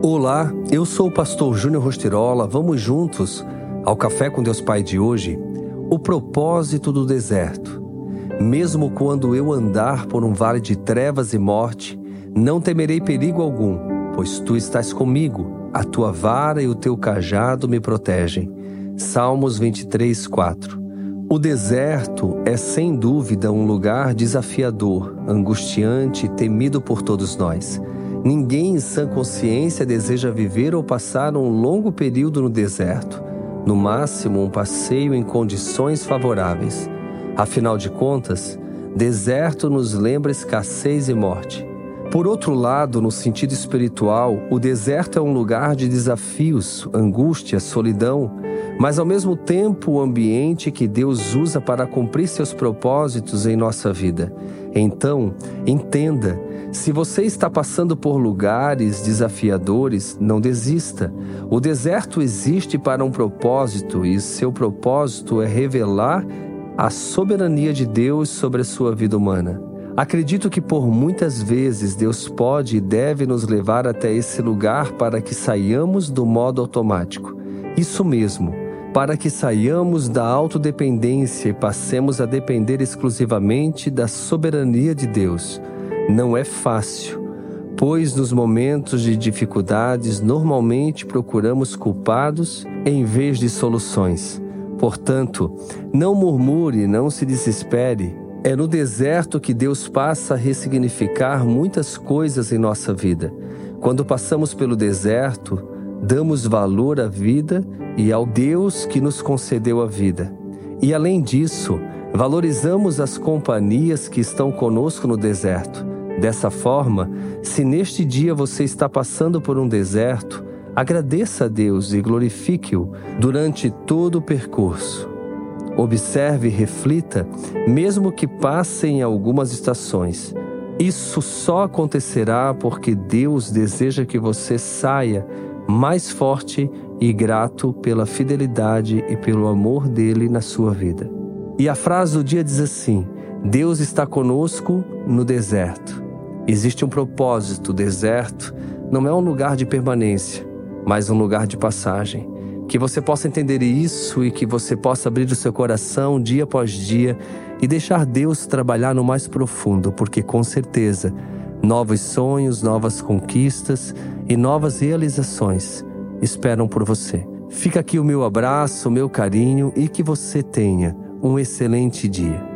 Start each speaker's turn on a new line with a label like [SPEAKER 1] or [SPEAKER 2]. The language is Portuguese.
[SPEAKER 1] Olá, eu sou o pastor Júnior Rostirola. Vamos juntos ao Café com Deus Pai de hoje. O propósito do deserto. Mesmo quando eu andar por um vale de trevas e morte, não temerei perigo algum, pois tu estás comigo. A tua vara e o teu cajado me protegem. Salmos 23, 4. O deserto é sem dúvida um lugar desafiador, angustiante e temido por todos nós. Ninguém em sã consciência deseja viver ou passar um longo período no deserto, no máximo um passeio em condições favoráveis. Afinal de contas, deserto nos lembra escassez e morte. Por outro lado, no sentido espiritual, o deserto é um lugar de desafios, angústia, solidão, mas ao mesmo tempo o ambiente que Deus usa para cumprir seus propósitos em nossa vida. Então, entenda, se você está passando por lugares desafiadores, não desista. O deserto existe para um propósito e seu propósito é revelar a soberania de Deus sobre a sua vida humana. Acredito que por muitas vezes Deus pode e deve nos levar até esse lugar para que saiamos do modo automático. Isso mesmo, para que saiamos da autodependência e passemos a depender exclusivamente da soberania de Deus. Não é fácil, pois nos momentos de dificuldades normalmente procuramos culpados em vez de soluções. Portanto, não murmure, não se desespere é no deserto que Deus passa a ressignificar muitas coisas em nossa vida. Quando passamos pelo deserto, damos valor à vida e ao Deus que nos concedeu a vida. E além disso, valorizamos as companhias que estão conosco no deserto. Dessa forma, se neste dia você está passando por um deserto, agradeça a Deus e glorifique-o durante todo o percurso. Observe e reflita, mesmo que passem algumas estações. Isso só acontecerá porque Deus deseja que você saia mais forte e grato pela fidelidade e pelo amor dele na sua vida. E a frase do dia diz assim: Deus está conosco no deserto. Existe um propósito, o deserto não é um lugar de permanência, mas um lugar de passagem. Que você possa entender isso e que você possa abrir o seu coração dia após dia e deixar Deus trabalhar no mais profundo, porque com certeza novos sonhos, novas conquistas e novas realizações esperam por você. Fica aqui o meu abraço, o meu carinho e que você tenha um excelente dia.